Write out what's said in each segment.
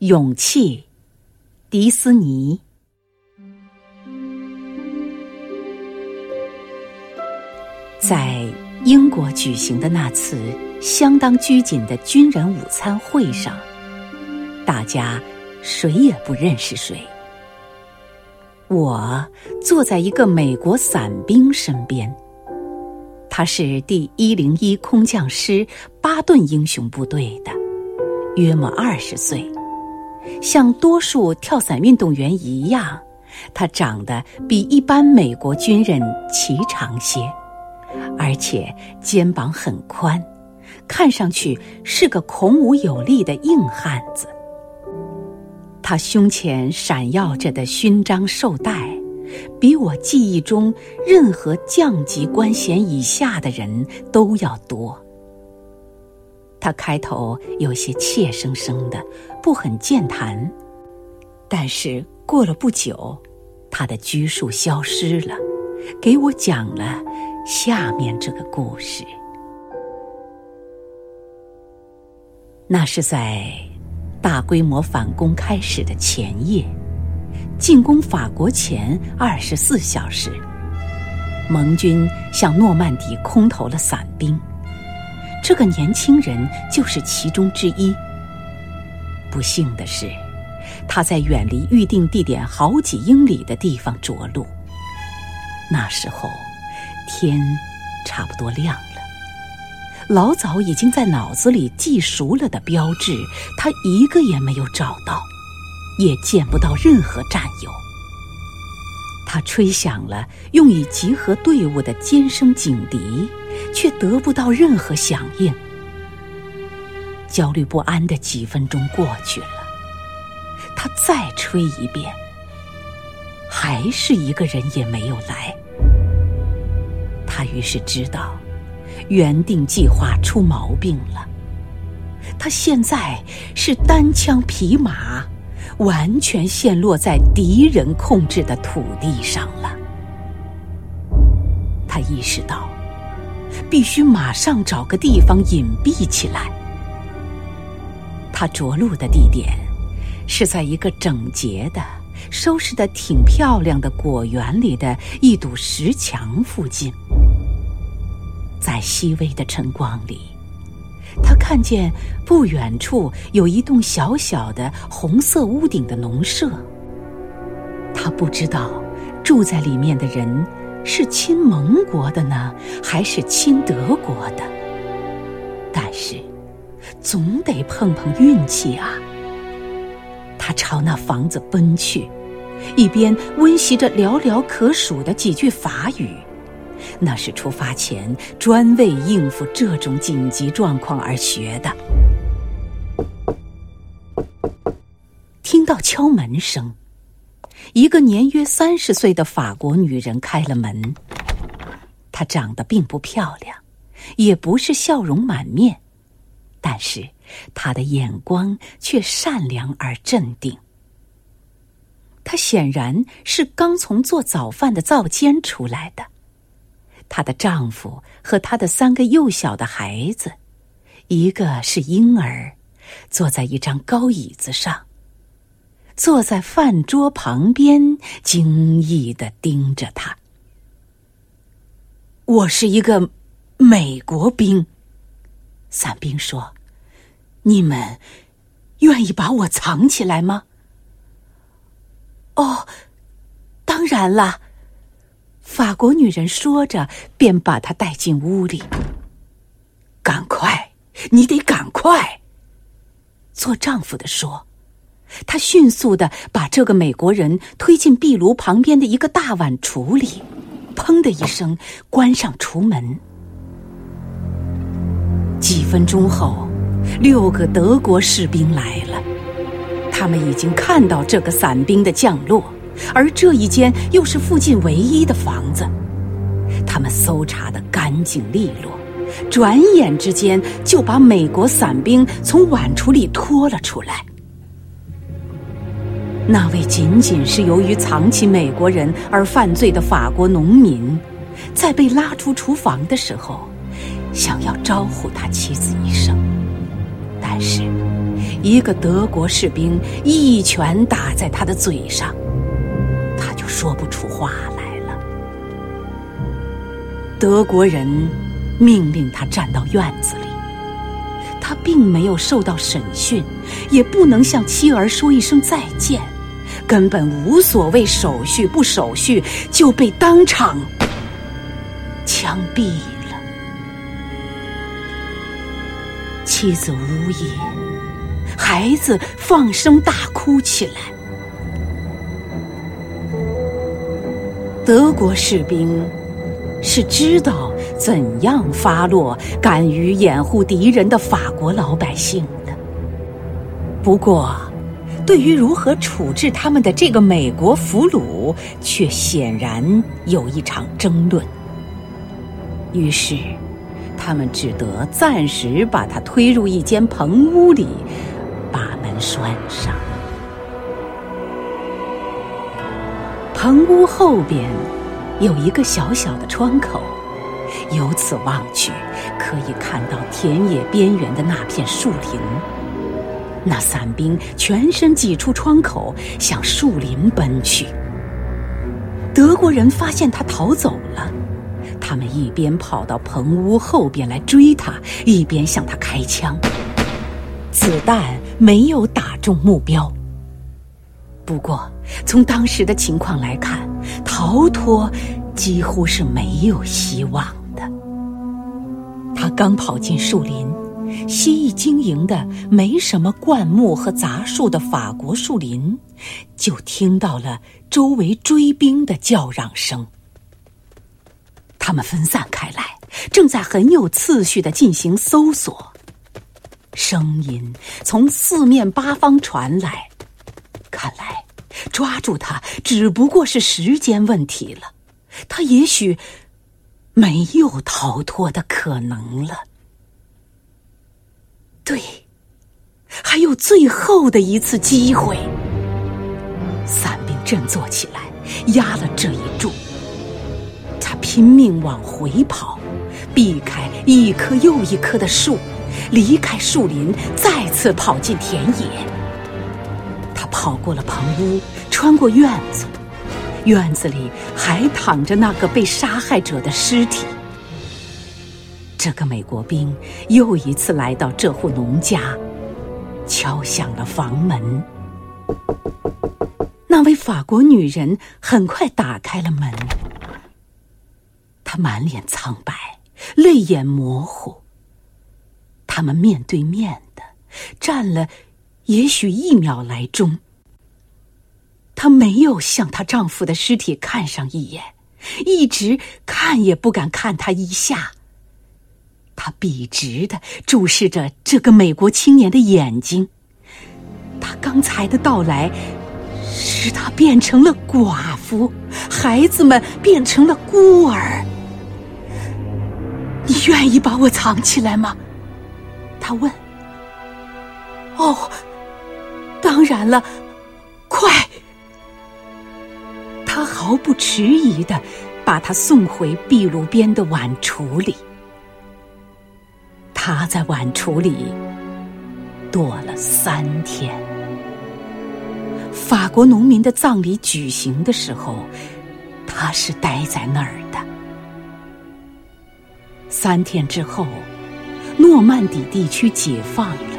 勇气，迪斯尼。在英国举行的那次相当拘谨的军人午餐会上，大家谁也不认识谁。我坐在一个美国伞兵身边，他是第一零一空降师巴顿英雄部队的，约莫二十岁，像多数跳伞运动员一样，他长得比一般美国军人颀长些。而且肩膀很宽，看上去是个孔武有力的硬汉子。他胸前闪耀着的勋章绶带，比我记忆中任何降级官衔以下的人都要多。他开头有些怯生生的，不很健谈，但是过了不久，他的拘束消失了，给我讲了。下面这个故事，那是在大规模反攻开始的前夜，进攻法国前二十四小时，盟军向诺曼底空投了伞兵，这个年轻人就是其中之一。不幸的是，他在远离预定地点好几英里的地方着陆，那时候。天差不多亮了，老早已经在脑子里记熟了的标志，他一个也没有找到，也见不到任何战友。他吹响了用以集合队伍的尖声警笛，却得不到任何响应。焦虑不安的几分钟过去了，他再吹一遍，还是一个人也没有来。他于是知道，原定计划出毛病了。他现在是单枪匹马，完全陷落在敌人控制的土地上了。他意识到，必须马上找个地方隐蔽起来。他着陆的地点是在一个整洁的、收拾的挺漂亮的果园里的一堵石墙附近。在细微的晨光里，他看见不远处有一栋小小的红色屋顶的农舍。他不知道住在里面的人是亲盟国的呢，还是亲德国的。但是，总得碰碰运气啊！他朝那房子奔去，一边温习着寥寥可数的几句法语。那是出发前专为应付这种紧急状况而学的。听到敲门声，一个年约三十岁的法国女人开了门。她长得并不漂亮，也不是笑容满面，但是她的眼光却善良而镇定。她显然是刚从做早饭的灶间出来的。她的丈夫和她的三个幼小的孩子，一个是婴儿，坐在一张高椅子上。坐在饭桌旁边，惊异的盯着他。我是一个美国兵，伞兵说：“你们愿意把我藏起来吗？”哦，当然了。法国女人说着，便把他带进屋里。赶快，你得赶快！做丈夫的说。他迅速的把这个美国人推进壁炉旁边的一个大碗橱里，砰的一声关上橱门。几分钟后，六个德国士兵来了，他们已经看到这个伞兵的降落。而这一间又是附近唯一的房子，他们搜查的干净利落，转眼之间就把美国伞兵从碗橱里拖了出来。那位仅仅是由于藏起美国人而犯罪的法国农民，在被拉出厨房的时候，想要招呼他妻子一声，但是一个德国士兵一拳打在他的嘴上，说不出话来了。德国人命令他站到院子里，他并没有受到审讯，也不能向妻儿说一声再见，根本无所谓手续不手续，就被当场枪毙了。妻子呜咽，孩子放声大哭起来。德国士兵是知道怎样发落敢于掩护敌人的法国老百姓的，不过，对于如何处置他们的这个美国俘虏，却显然有一场争论。于是。他们只得暂时把他推入一间棚屋里，把门拴上。棚屋后边有一个小小的窗口，由此望去，可以看到田野边缘的那片树林。那伞兵全身挤出窗口，向树林奔去。德国人发现他逃走了。他们一边跑到棚屋后边来追他，一边向他开枪。子弹没有打中目标。不过，从当时的情况来看，逃脱几乎是没有希望的。他刚跑进树林，蜥蜴经营的没什么灌木和杂树的法国树林，就听到了周围追兵的叫嚷声。他们分散开来，正在很有次序的进行搜索。声音从四面八方传来，看来抓住他只不过是时间问题了。他也许没有逃脱的可能了。对，还有最后的一次机会。伞兵振作起来，压了这一注。拼命往回跑，避开一棵又一棵的树，离开树林，再次跑进田野。跑过了棚屋，穿过院子，院子里还躺着那个被杀害者的尸体。这个美国兵又一次来到这户农家，敲响了房门。那位法国女人很快打开了门。他满脸苍白，泪眼模糊。他们面对面的站了，也许一秒来钟。她没有向她丈夫的尸体看上一眼，一直看也不敢看他一下。她笔直的注视着这个美国青年的眼睛。他刚才的到来，使他变成了寡妇，孩子们变成了孤儿。你愿意把我藏起来吗？他问。哦，当然了，快！他毫不迟疑的把他送回壁炉边的碗橱里。他在碗橱里躲了三天。法国农民的葬礼举行的时候，他是待在那儿的。三天之后，诺曼底地区解放了，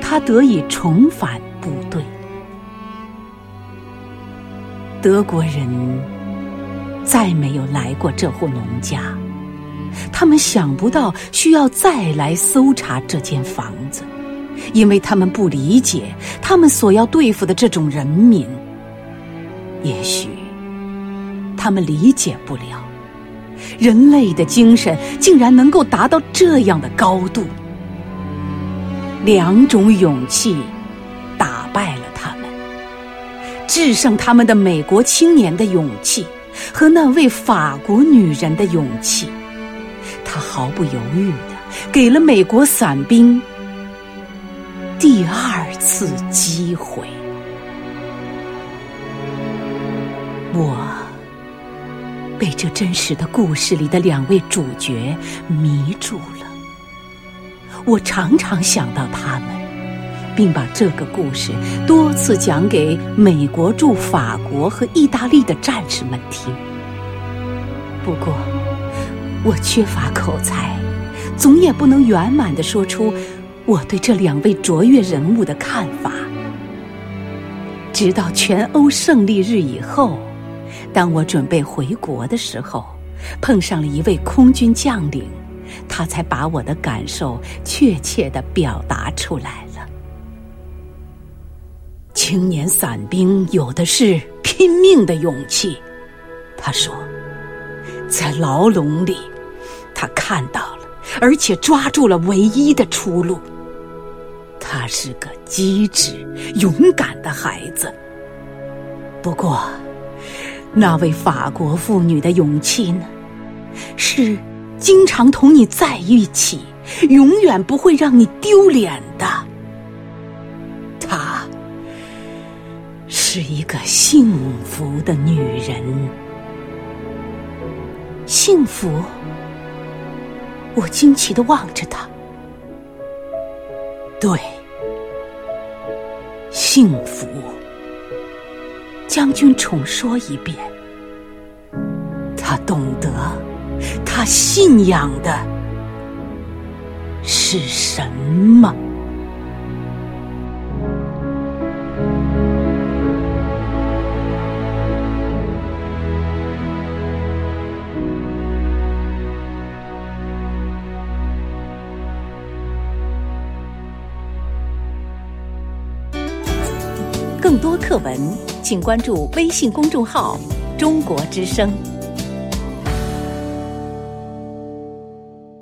他得以重返部队。德国人再没有来过这户农家，他们想不到需要再来搜查这间房子，因为他们不理解他们所要对付的这种人民。也许他们理解不了。人类的精神竟然能够达到这样的高度，两种勇气制胜他们的美国青年的勇气和那位法国女人的勇气，他毫不犹豫的给了美国伞兵第二次机会。我。被这真实的故事里的两位主角迷住了。我常常想到他们，并把这个故事多次讲给美国驻法国和意大利的战士们听。不过，我缺乏口才，总也不能圆满的说出我对这两位卓越人物的看法。直到全欧胜利日以后，当我准备回国的时候，碰上了一位空军将领，他才把我的感受确切的表达出来。青年伞兵有的是拼命的勇气，他说，在牢笼里，他看到了，而且抓住了唯一的出路。他是个机智、勇敢的孩子。不过，那位法国妇女的勇气呢？是经常同你在一起，永远不会让你丢脸的。是一个幸福的女人。幸福？我惊奇的望着她。对。幸福，将军重说一遍。他懂得，他信仰的是什么？课文，请关注微信公众号“中国之声”。